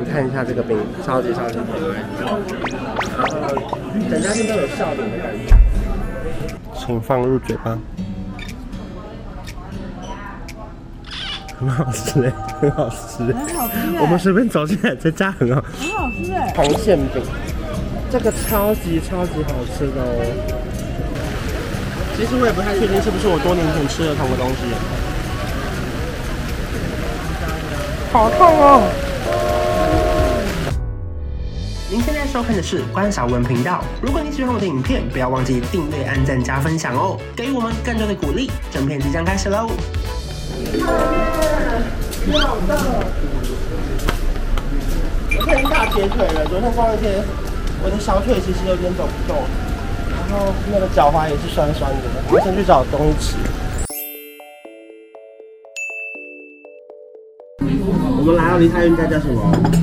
你看一下这个冰，超级超级可爱，然后整家店都有笑脸的感觉。请放入嘴巴，很好吃哎，很好吃，很好吃。我们随便走进来，这家很好，很好吃哎。红馅饼，这个超级超级好吃的哦。其实我也不太确定是不是我多年前吃的同个东西。好痛哦！您现在收看的是关韶文频道。如果你喜欢我的影片，不要忘记订阅、按赞、加分享哦，给予我们更多的鼓励。正片即将开始喽！好的，我最近大铁腿了，昨天逛一天，我的小腿其实有点走不动，然后那个脚踝也是酸酸的。我先去找东西。们来到梨泰院，这家叫什么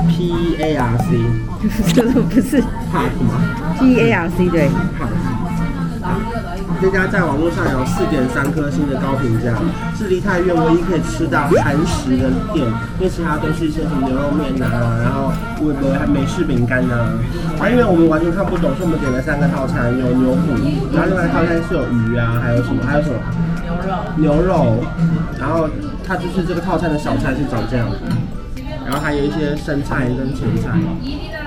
？P A R C，这个不是 Park 吗？P A R C 对。Park。这家在网络上有四点三颗星的高评价，是梨泰院唯一可以吃到韩食的店，因为其他都是一些什么牛肉面啊，然后微博还美式饼干啊。啊，因为我们完全看不懂，所以我们点了三个套餐，有牛骨，然后另外一个套餐是有鱼啊，还有什么？还有什么？牛肉。牛肉。然后它就是这个套餐的小菜是长这样的。然后还有一些生菜跟前菜，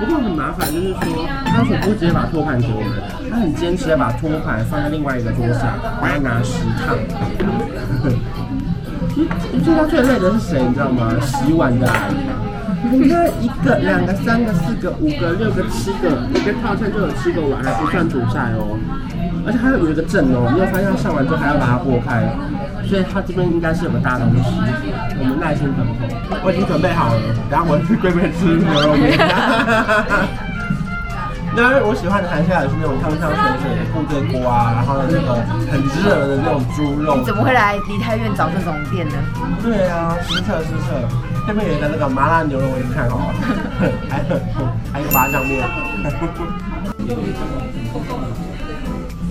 不过很麻烦，就是说他说不会直接把托盘给我们，他很坚持要把托盘放在另外一个桌上，还要拿十趟。你知道最累的是谁，你知道吗？洗碗的阿姨。你看一个、两个、三个、四个、五个、六个、七个，一个套餐就有七个碗，还不算主菜哦。而且还有一个阵哦，你有发现上完之后还要把它拨开，所以他这边应该是有个大东西，我们耐心等候。我已经准备好了，然后我去柜台吃牛肉面。当然，我喜欢的韩式也是那种汤汤水水的部队锅啊，然后那个很热的那种猪肉。你怎么会来梨泰院找这种店呢？对啊，实测实测，这边有一个那个麻辣牛肉，我已经看好了，还有还有麻酱面。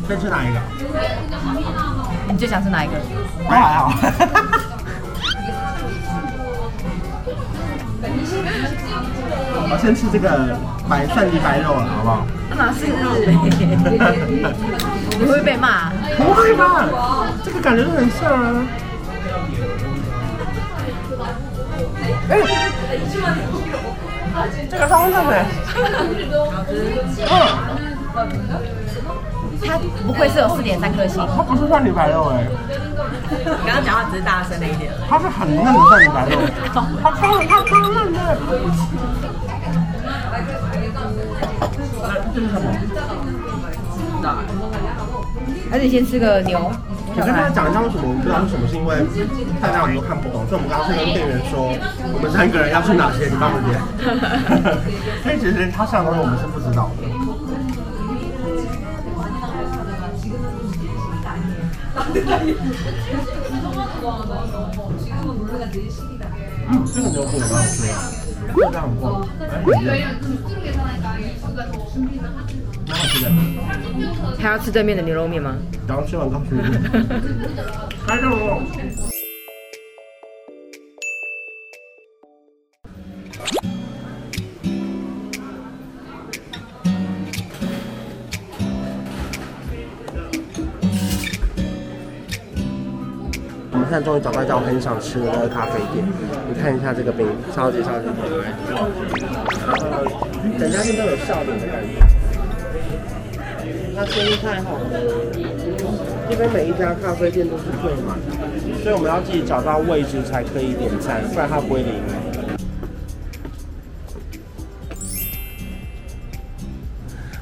先吃哪一个？你最想吃哪一个？都还好。我先吃这个白蒜泥白肉了，好不好？哪是肉？你会被骂？不会吧？这个感觉很像啊。哎，这个超像的。嗯。它不愧是有四点三颗星，它不是蒜泥白肉哎、欸，刚刚讲话只是大声了一点，它是很嫩的蒜泥白肉，它超它超嫩的。这是什么？还是你先吃个牛？我跟大家讲一下为什么我们不知道是什么，是因为大家我们都看不懂，所以我们刚刚是跟店员说，我们三个人要吃哪些，你帮我点。所以其实他上的东西我们是不知道的。还要吃对面的牛肉面吗？然后吃完告诉你。开动终于找到一家我很想吃的那个咖啡店，你看一下这个冰，超级超级可爱。然后整家店都有笑脸的感觉。它生意太好了，这边每一家咖啡店都是最满，所以我们要自己找到位置才可以点餐，不然它不会理你。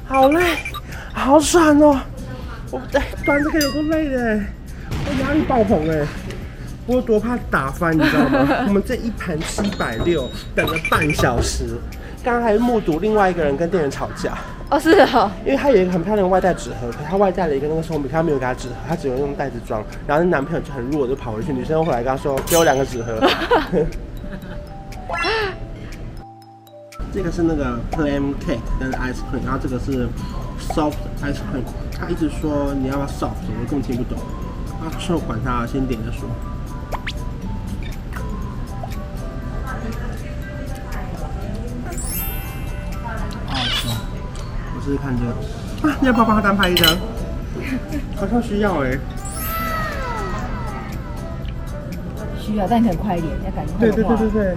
好累，好爽哦！我在端这个有多累的，我压力爆棚哎。我多怕打翻，你知道吗？我们这一盘七百六，等了半小时，刚刚还目睹另外一个人跟店员吵架。哦，是哦，因为他有一个很漂亮的外带纸盒，可他外带了一个那个松饼，他没有给他纸盒，他只能用袋子装。然后那男朋友就很弱，就跑回去，女生又回来跟他说：“ 给我两个纸盒。”这个是那个 plum cake 跟 ice cream，然后这个是 soft ice cream。他一直说你要不要 soft，我根本听不懂。啊，说管他，先点再说。试试看这个。啊，你要不要帮他单拍一张？好像需要哎、欸。需要，但你可能快一点，要赶快。对对对对对。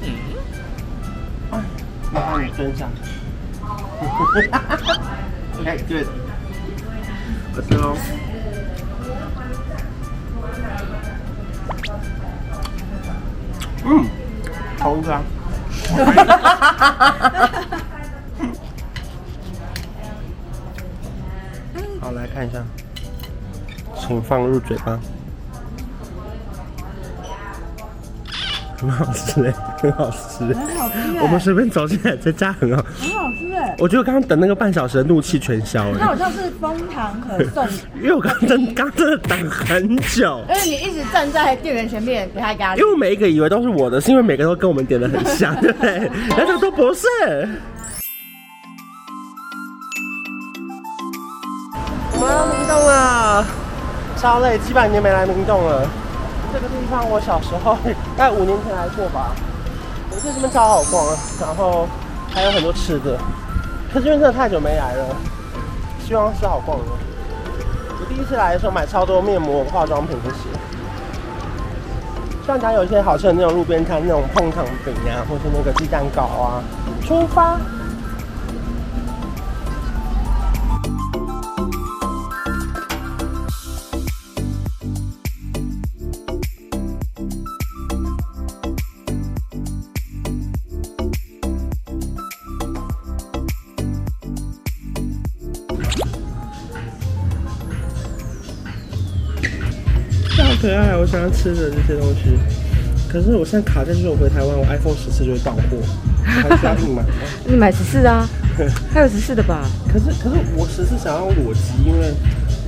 嗯。麻烦你蹲下。哎，对。我吃喽。好香。好，来看一下，请放入嘴巴。很好吃哎，很好吃。很好吃。我们随便走进来，这家很好。很好吃哎。我觉得刚刚等那个半小时的怒气全消了。那好像是枫糖可颂。因为我刚刚真刚真的等很久。而且你一直站在店员前面给他压力。因为每一个以为都是我的，是因为每个都跟我们点的很像，对 不对？但是都不是。我们要明洞了，超累，几百年没来明洞了。这个地方我小时候大概五年前来过吧，我觉得这边超好逛啊，然后还有很多吃的，可是因为真的太久没来了，希望是好逛的。我第一次来的时候买超多面膜、化妆品这些，希望大家有一些好吃的那种路边摊，那种碰糖饼啊，或是那个鸡蛋糕啊。出发。可爱，我想要吃的这些东西，可是我现在卡在就是我回台湾，我 iPhone 十四就会到货，还需要硬买吗？你买十四啊？还有十四的吧？可是可是我十四想要裸机，因为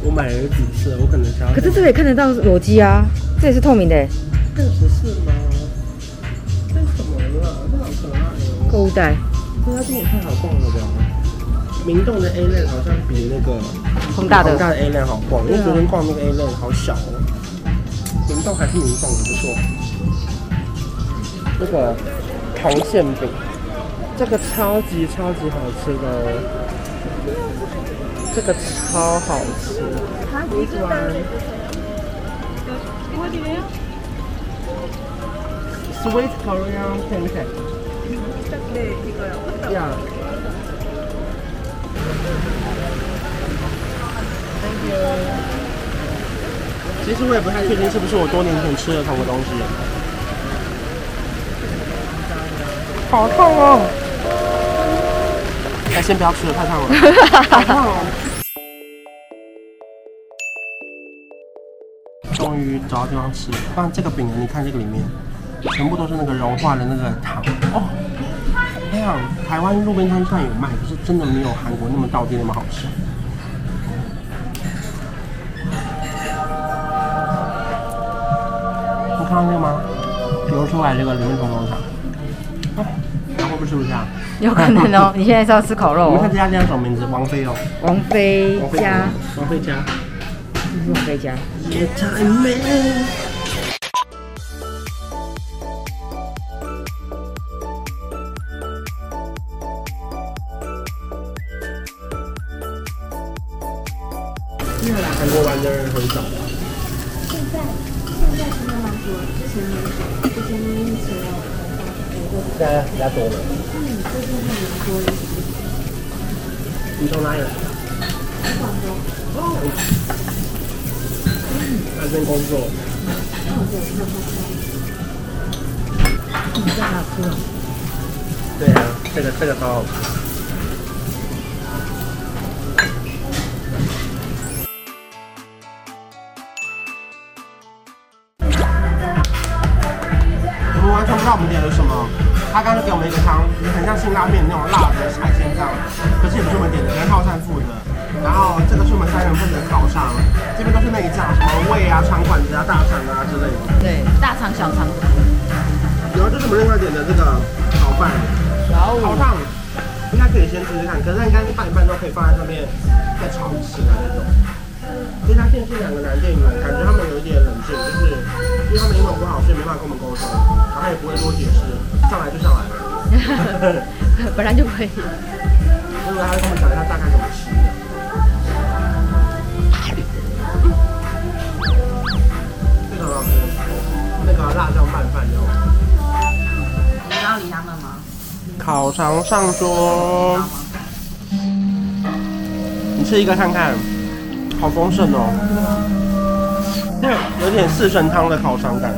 我买了一个紫色，我可能想要。可是这个也看得到裸机啊，这也是透明的。这个十四吗？这什么了？这好可爱哦。购物袋。这家店也太好逛了吧？明洞的 A Lane 好像比那个宏大的宏大的 A Lane 好逛，因为昨天逛那个 A Lane 好小哦。明洞还是明洞的不错。这个红馅饼，这个超级超级好吃的哦，这个超好吃。我喜欢。Sweet Korean pancake。Yeah. Thank you. 其实我也不太确定是不是我多年前吃的同个东西。好烫哦！哎，先不要吃了，太烫了。好烫哦！终于找到地方吃了。但这个饼呢？你看这个里面，全部都是那个融化的那个糖哦。这样，台湾路边摊上有卖，可是真的没有韩国那么道地那么好吃。看到这个吗？流出来这个里面通通糖，哦，那会不会吃不下？有可能哦。你现在是要吃烤肉？我们看这家店叫什么名字？王菲哦。王菲家。王菲家。王菲家。也太美。你从哪里来？广州。哦。嗯。那边工作。嗯，对，差不多。嗯，这好吃哦。对啊，这个这个超好吃。那我们点了什么？他刚刚给我们一个汤，很像辛拉面那种辣的海鲜汤，可是也不是我们点的，是套餐付的。然后这个是我们三人份的烤肠，这边都是内脏，什么胃啊、肠管子啊、大肠啊之类的。对，大肠、小肠。然后这是我们另外点的这个炒饭，炒烫，应该可以先试试看，可是它应该是拌一拌都可以放在上面再炒一吃的那种。这家店是两个男店员，感觉他们有一点冷静，就是因为他们英文不好，所以没办法跟我们沟 本来就可以。我以为他会跟我们讲一下大概怎么吃的。这个很好吃，那个辣椒拌饭有。你要理他们吗？烤肠上桌，你吃一个看看，好丰盛哦。那有点四神汤的烤肠感。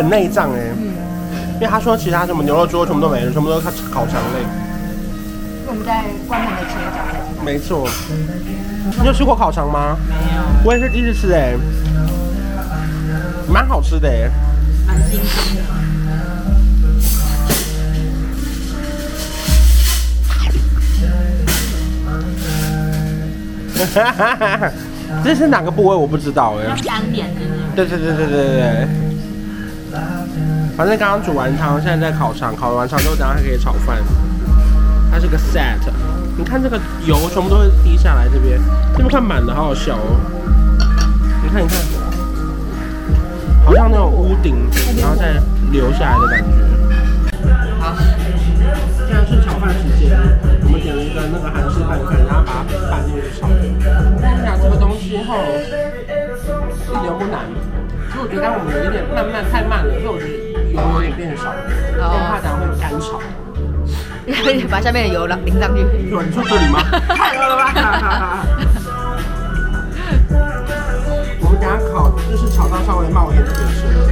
很内脏哎，因为他说其他什么牛肉、猪肉全部都没了，全部都是烤肠类。我们在观塘的切角。没错。你有吃过烤肠吗？没有。我也是第一次吃哎，蛮好吃的哎。蛮新鲜的。哈哈哈哈这是哪个部位？我不知道哎。干煸的。对对对对对对。反正刚刚煮完汤，现在在烤肠，烤完肠之后，等下还可以炒饭。它是个 set，你看这个油全部都会滴下来这边，这边看满的，好好笑哦。你看，你看，好像那种屋顶，然后再流下来的感觉。好，现在是炒饭时间，我们点了一个那个韩式拌饭，然后把它拌进去炒。看一下这个东西后，一点不难，其实我觉得我们有一点慢慢太慢了，因为我觉得。油有点变少，因为怕等下会干炒。你把下面的油淋淋上去。你说这里吗？太饿了吧！我们等下烤，就是炒到稍微冒烟就可以吃了。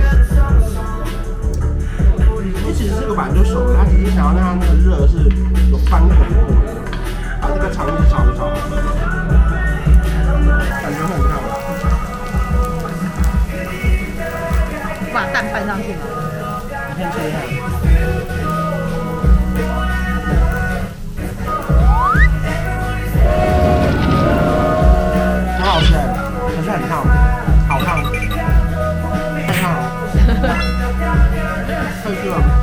因为其实这个本来就熟了，他只是想要让它那个热是有翻太烫了，快去了。